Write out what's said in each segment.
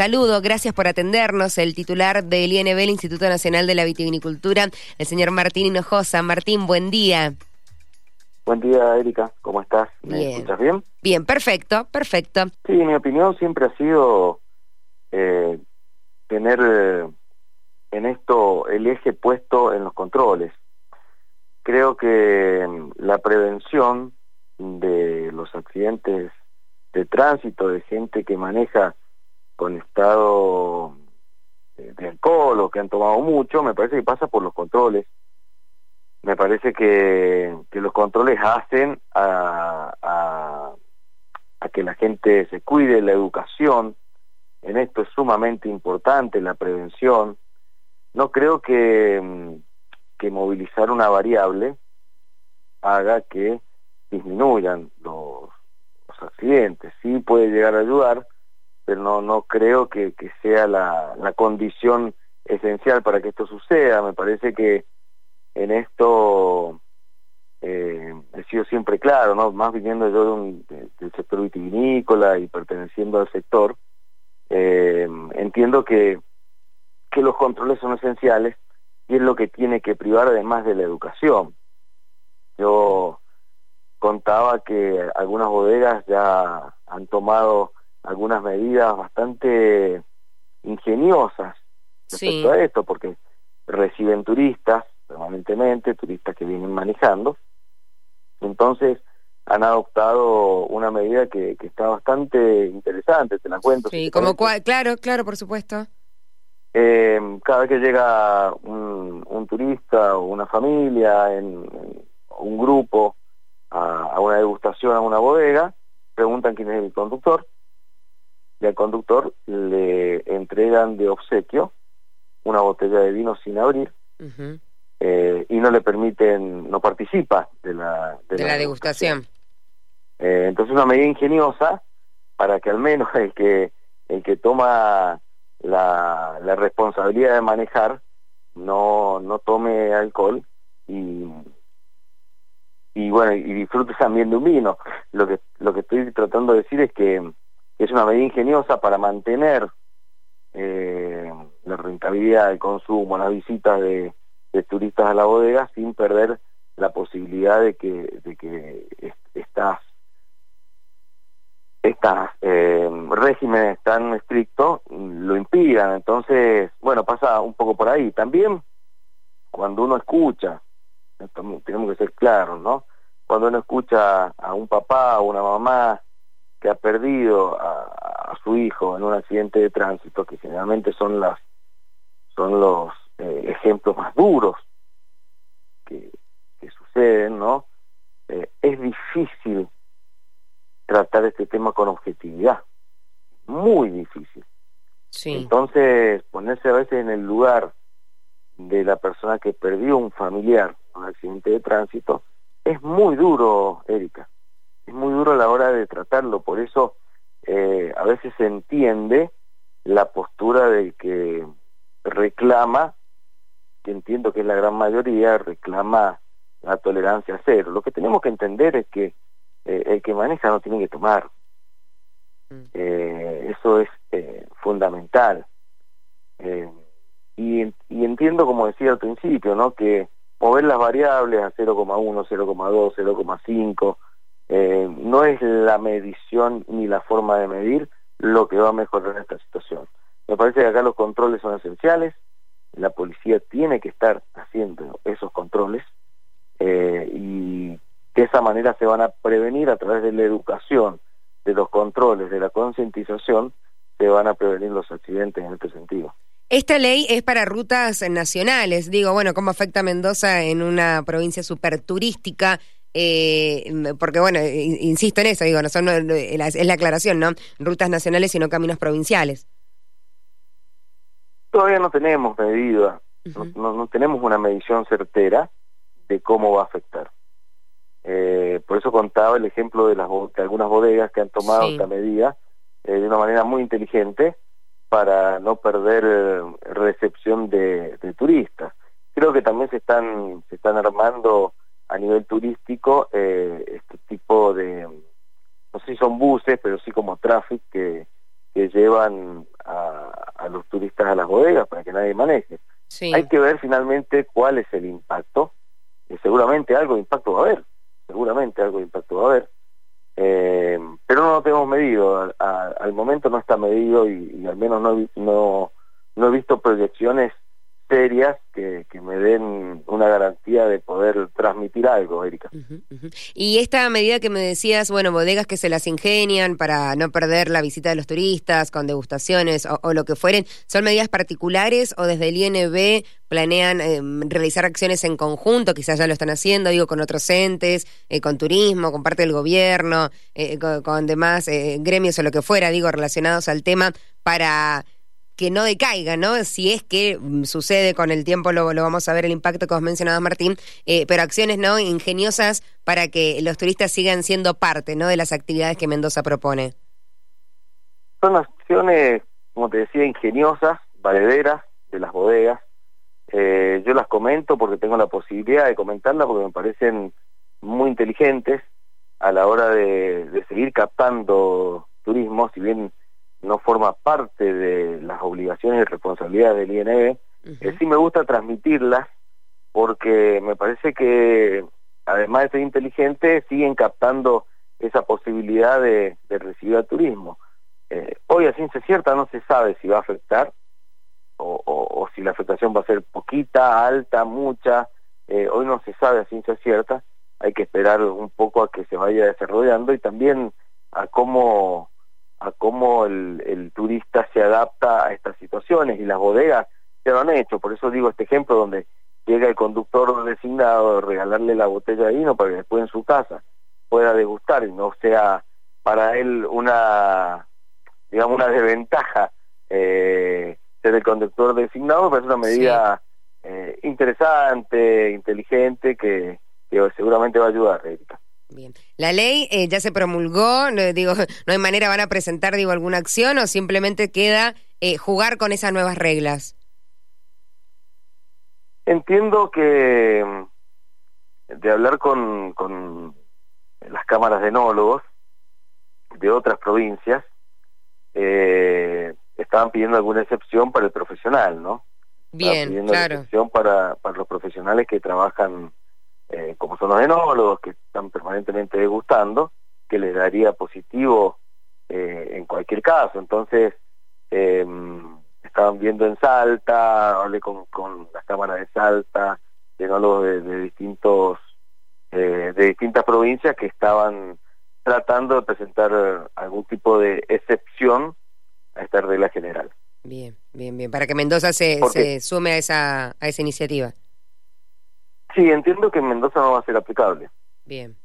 saludo, gracias por atendernos, el titular del INB, el Instituto Nacional de la Vitivinicultura, el señor Martín Hinojosa. Martín, buen día. Buen día, Erika. ¿Cómo estás? ¿Me bien. escuchas bien? Bien, perfecto, perfecto. Sí, mi opinión siempre ha sido eh, tener eh, en esto el eje puesto en los controles. Creo que mm, la prevención de los accidentes de tránsito, de gente que maneja con estado de alcohol o que han tomado mucho, me parece que pasa por los controles. Me parece que, que los controles hacen a, a, que la gente se cuide, la educación, en esto es sumamente importante, la prevención. No creo que, que movilizar una variable haga que disminuyan los, los accidentes. Sí puede llegar a ayudar, pero no, no creo que, sea la, la condición esencial para que esto suceda. Me parece que en esto eh, he sido siempre claro, ¿no? más viniendo yo del sector vitivinícola y perteneciendo al sector, eh, entiendo que, que los controles son esenciales y es lo que tiene que privar además de la educación. Yo contaba que algunas bodegas ya han tomado algunas medidas bastante ingeniosas respecto a esto, porque reciben turistas permanentemente, turistas que vienen manejando. Entonces han adoptado una medida que, que está bastante interesante, te la cuento. Sí, como cual, claro, claro, por supuesto. Eh, cada vez que llega un, un, turista o una familia, en, en un grupo, a, a, una degustación, a una bodega, preguntan quién es el conductor, y al conductor le entregan de obsequio una botella de vino sin abrir, uh -huh eh, y no le permiten, no participa de la, de, de la, la, degustación. Eh, entonces una medida ingeniosa para que al menos el que el que toma la, la responsabilidad de manejar no no tome alcohol y y bueno y disfrute también de un vino. Lo que lo que estoy tratando de decir es que es una medida ingeniosa para mantener eh, la rentabilidad del consumo las visitas de turistas a la bodega sin perder la posibilidad de que, de estas eh, regímenes tan estrictos lo impidan. Entonces, bueno, pasa un poco por ahí. También cuando uno escucha, tenemos que ser claros, ¿no? Cuando uno escucha a un papá o una mamá que ha perdido a, a su hijo en un accidente de tránsito, que generalmente son las son los eh, ejemplos más duros que, que suceden, ¿no? Eh, es difícil tratar este tema con objetividad, muy difícil. Sí. Entonces, ponerse a veces en el lugar de la persona que perdió un familiar en un accidente de tránsito es muy duro, Erika. Es muy duro a la hora de tratarlo, por eso eh, a veces se entiende la postura del que reclama que entiendo que es la gran mayoría, reclama la tolerancia cero. Lo que tenemos que entender es que eh, el que maneja no tiene que tomar. Mm. Eh, eso es fundamental. Y, y entiendo, como decía al principio, ¿no? que mover las variables a 0,1, 0,2, 0,5 no es la medición ni la forma de medir lo que va a mejorar esta situación. Me parece que acá los controles son esenciales, la policía tiene que estar haciendo esos controles eh, y de esa manera se van a prevenir a través de la educación, de los controles, de la concientización, se van a prevenir los accidentes en este sentido. Esta ley es para rutas nacionales, digo, bueno, ¿cómo afecta a Mendoza en una provincia súper turística? Eh, porque bueno, insisto en eso, digo, no son, es la aclaración, ¿no? Rutas nacionales y no caminos provinciales. Todavía no tenemos medida, uh -huh. no, no, tenemos una medición certera de cómo va a afectar. Eh, por eso contaba el ejemplo de, las, de algunas bodegas que han tomado sí. esta medida eh, de una manera muy inteligente para no perder eh, recepción de, de, turistas. Creo que también se están se están armando a nivel turístico eh, este tipo de no sé si son buses, pero sí como traffic que, que llevan a a los turistas a las bodegas para que nadie maneje. Hay que ver finalmente cuál es el impacto, y seguramente algo de impacto va a haber, seguramente algo de impacto va a haber, eh, pero no lo tenemos medido, al momento no está medido y, al menos no, no, no he visto proyecciones que, me den una garantía de poder transmitir algo, Erika. Y esta medida que me decías, bueno, bodegas que se las ingenian para no perder la visita de los turistas con degustaciones o, lo que fueren, ¿son medidas particulares o desde el INB planean em, realizar acciones en conjunto? Quizás ya lo están haciendo, digo, con otros entes, eh, con turismo, con parte del gobierno, eh, con, demás eh, gremios o lo que fuera, digo, relacionados al tema para que no decaiga, ¿no? Si es que mm, sucede con el tiempo, lo, vamos a ver el impacto que os mencionabas, Martín, eh, pero acciones, ¿no? Ingeniosas para que los turistas sigan siendo parte, ¿no? De las actividades que Mendoza propone. Son acciones, como te decía, ingeniosas, valederas de las bodegas. Eh, yo las comento porque tengo la posibilidad de comentarlas porque me parecen muy inteligentes a la hora de, de seguir captando turismo, si bien no forma parte de las obligaciones y responsabilidades del INB, eh, sí me gusta transmitirlas porque me parece que además de ser inteligente siguen captando esa posibilidad de, recibir al turismo. Eh, hoy a ciencia cierta no se sabe si va a afectar o, si la afectación va a ser poquita, alta, mucha, eh, hoy no se sabe a ciencia cierta, hay que esperar un poco a que se vaya desarrollando y también a cómo a cómo el, turista se adapta a estas situaciones y las bodegas se lo han hecho. Por eso digo este ejemplo donde llega el conductor designado a regalarle la botella de vino para que después en su casa pueda degustar y no sea para él una, digamos, una desventaja eh, ser el conductor designado, pero es una medida eh, interesante, inteligente, que, que seguramente va a ayudar, Erika. Bien. ¿La ley eh, ya se promulgó? No, digo, ¿no hay manera, van a presentar digo, alguna acción o simplemente queda eh, jugar con esas nuevas reglas? Entiendo que de hablar con, con las cámaras de enólogos de otras provincias, eh, estaban pidiendo alguna excepción para el profesional, ¿no? Bien, claro. excepción para, para los profesionales que trabajan eh, como son los enólogos que están permanentemente degustando, que les daría positivo eh, en cualquier caso. Entonces, eh, estaban viendo en Salta, hablé con, con las cámaras de Salta, de enólogos de, distintos de distintas provincias que estaban tratando de presentar algún tipo de excepción a esta regla general. Bien, bien, bien. Para que Mendoza se, se sume a esa, a esa iniciativa. Sí, entiendo que en Mendoza no va a ser aplicable. Bien.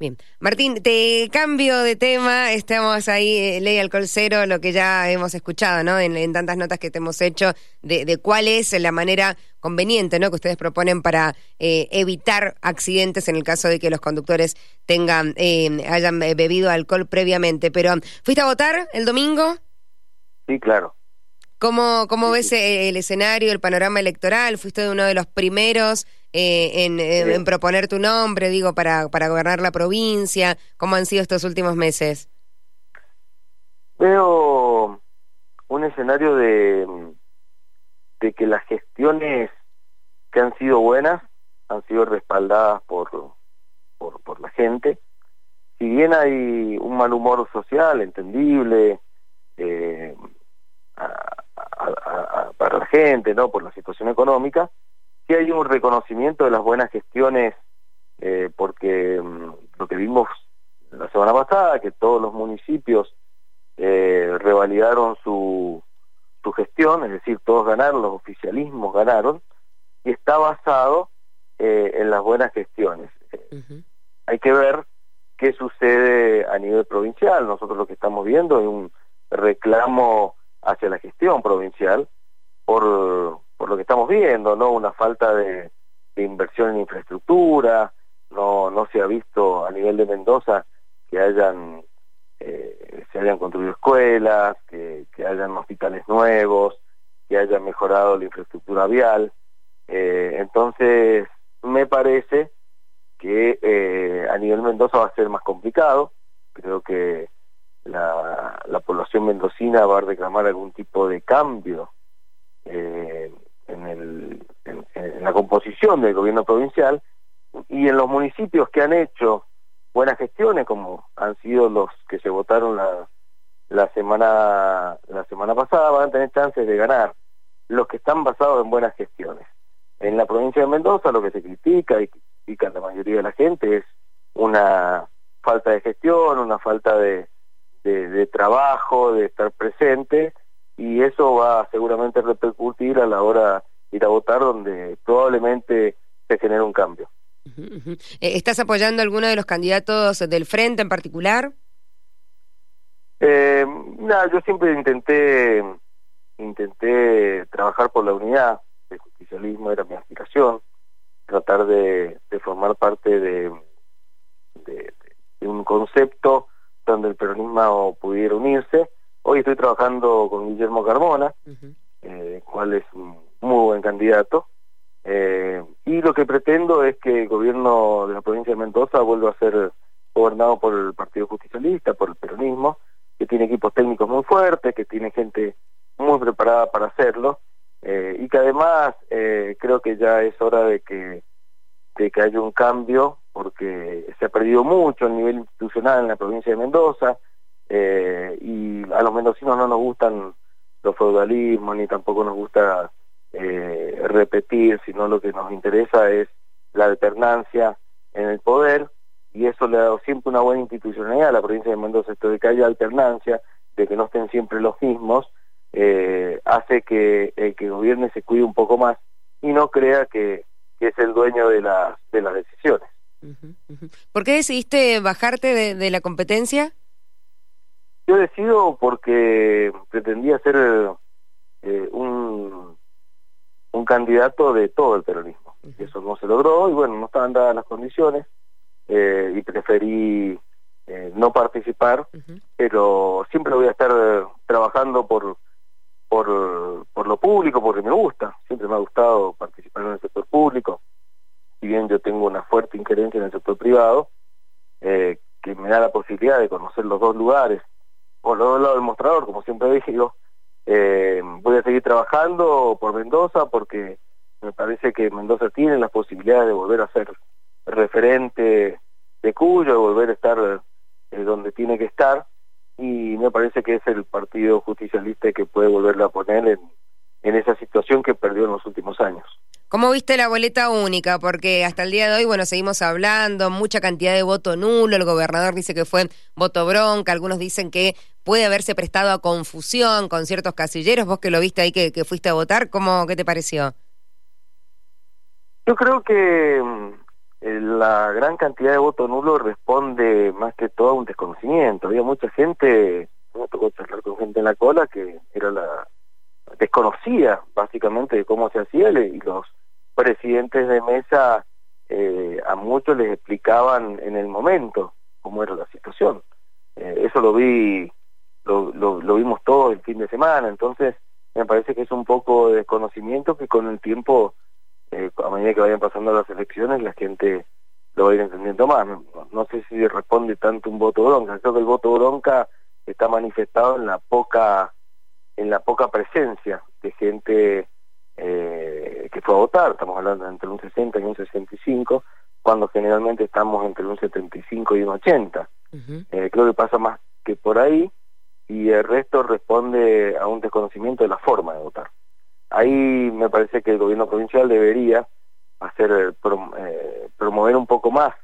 Bien. Martín, te cambio de tema. Estamos ahí, eh, ley alcohol cero, lo que ya hemos escuchado, ¿no? En, tantas notas que te hemos hecho de, cuál es la manera conveniente, ¿no? Que ustedes proponen para eh, evitar accidentes en el caso de que los conductores tengan, eh, hayan bebido alcohol previamente. Pero, ¿fuiste a votar el domingo? Sí, claro. ¿Cómo, cómo ves eh, el escenario, el panorama electoral? Fuiste uno de los primeros eh, en, proponer tu nombre, digo, para, para gobernar la provincia. ¿Cómo han sido estos últimos meses? Veo un escenario de, de que las gestiones que han sido buenas han sido respaldadas por, por, por la gente. Si bien hay un mal humor social, entendible, eh, para la gente, ¿no? Por la situación económica, sí hay un reconocimiento de las buenas gestiones, eh, porque mm, lo que vimos la semana pasada, que todos los municipios eh, revalidaron su, su gestión, es decir, todos ganaron, los oficialismos ganaron, y está basado eh, en las buenas gestiones. Hay que ver qué sucede a nivel provincial. Nosotros lo que estamos viendo es un reclamo hacia la gestión provincial por, por lo que estamos viendo, ¿no? Una falta de, inversión en infraestructura, no, no se ha visto a nivel de Mendoza que hayan eh, se hayan construido escuelas, que, que hayan hospitales nuevos, que hayan mejorado la infraestructura vial. Eh, entonces, me parece que eh, a nivel Mendoza va a ser más complicado. Creo que la, la población mendocina va a reclamar algún tipo de cambio eh, en, el, en, la composición del gobierno provincial y en los municipios que han hecho buenas gestiones, como han sido los que se votaron la, la semana la semana pasada, van a tener chances de ganar los que están basados en buenas gestiones. En la provincia de Mendoza lo que se critica y critica la mayoría de la gente es una falta de gestión, una falta de, de, trabajo, de estar presente, y eso va seguramente a repercutir a la hora de ir a votar, donde probablemente se genere un cambio. Eh, ¿Estás apoyando a alguno de los candidatos del frente en particular? Eh, nada, yo siempre intenté intenté trabajar por la unidad, el justicialismo era mi aspiración, tratar de, formar parte de, de, un concepto peronismo pudiera unirse. Hoy estoy trabajando con Guillermo Carmona, eh, cual es un muy buen candidato, eh, y lo que pretendo es que el gobierno de la provincia de Mendoza vuelva a ser gobernado por el Partido Justicialista, por el peronismo, que tiene equipos técnicos muy fuertes, que tiene gente muy preparada para hacerlo, eh, y que además eh, creo que ya es hora de que, de que haya un cambio porque perdido mucho el nivel institucional en la provincia de Mendoza eh, y a los mendocinos no nos gustan los feudalismos ni tampoco nos gusta eh, repetir, sino lo que nos interesa es la alternancia en el poder y eso le ha dado siempre una buena institucionalidad a la provincia de Mendoza, esto de que haya alternancia, de que no estén siempre los mismos, eh, hace que el que gobierne se cuide un poco más y no crea que, es el dueño de las decisiones. ¿Por qué decidiste bajarte de, la competencia? Yo decido porque pretendía ser eh, un, un candidato de todo el peronismo. Eso no se logró y bueno, no estaban dadas las condiciones eh, y preferí eh, no participar, pero siempre voy a estar trabajando por, por, por lo público, porque me gusta, siempre me ha gustado participar en el sector público, tengo una fuerte injerencia en el sector privado, eh, que me da la posibilidad de conocer los dos lugares, por los dos lados del mostrador, como siempre dije yo, eh, voy a seguir trabajando por Mendoza porque me parece que Mendoza tiene las posibilidades de volver a ser referente de Cuyo, de volver a estar eh, donde tiene que estar, y me parece que es el Partido Justicialista que puede volverla a poner en esa situación que perdió en los últimos años. ¿Cómo viste la boleta única? Porque hasta el día de hoy, bueno, seguimos hablando, mucha cantidad de voto nulo, el gobernador dice que fue voto bronca, algunos dicen que puede haberse prestado a confusión con ciertos casilleros, vos que lo viste ahí que, fuiste a votar, ¿cómo, qué te pareció? Yo creo que mm, la gran cantidad de voto nulo responde más que todo a un desconocimiento. Había mucha gente, me tocó charlar con gente en la cola que era la desconocía básicamente de cómo se hacía y los presidentes de mesa eh, a muchos les explicaban en el momento cómo era la situación. Eh, eso lo vi, lo, lo, vimos todo el fin de semana, entonces me parece que es un poco de desconocimiento que con el tiempo, eh, a medida que vayan pasando las elecciones, la gente lo va a ir entendiendo más. No, no, sé si responde tanto un voto bronca, creo que el voto bronca está manifestado en la poca en la poca presencia de gente eh, que fue a votar, estamos hablando entre un 60 y un 65, cuando generalmente estamos entre un 75 y un 80. Eh, creo que pasa más que por ahí y el resto responde a un desconocimiento de la forma de votar. Ahí me parece que el gobierno provincial debería hacer eh, promover un poco más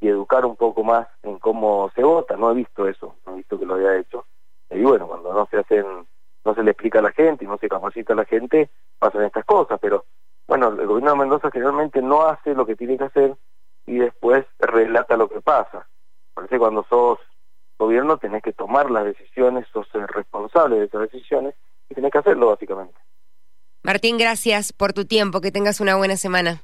y educar un poco más en cómo se vota. No he visto eso, no he visto que lo haya hecho. Y bueno, cuando no se hacen no se le explica a la gente y no se capacita a la gente, pasan estas cosas, pero bueno, el gobierno de Mendoza generalmente no hace lo que tiene que hacer y después relata lo que pasa. Parece cuando sos gobierno tenés que tomar las decisiones, sos el responsable de esas decisiones y tenés que hacerlo básicamente. Martín, gracias por tu tiempo, que tengas una buena semana.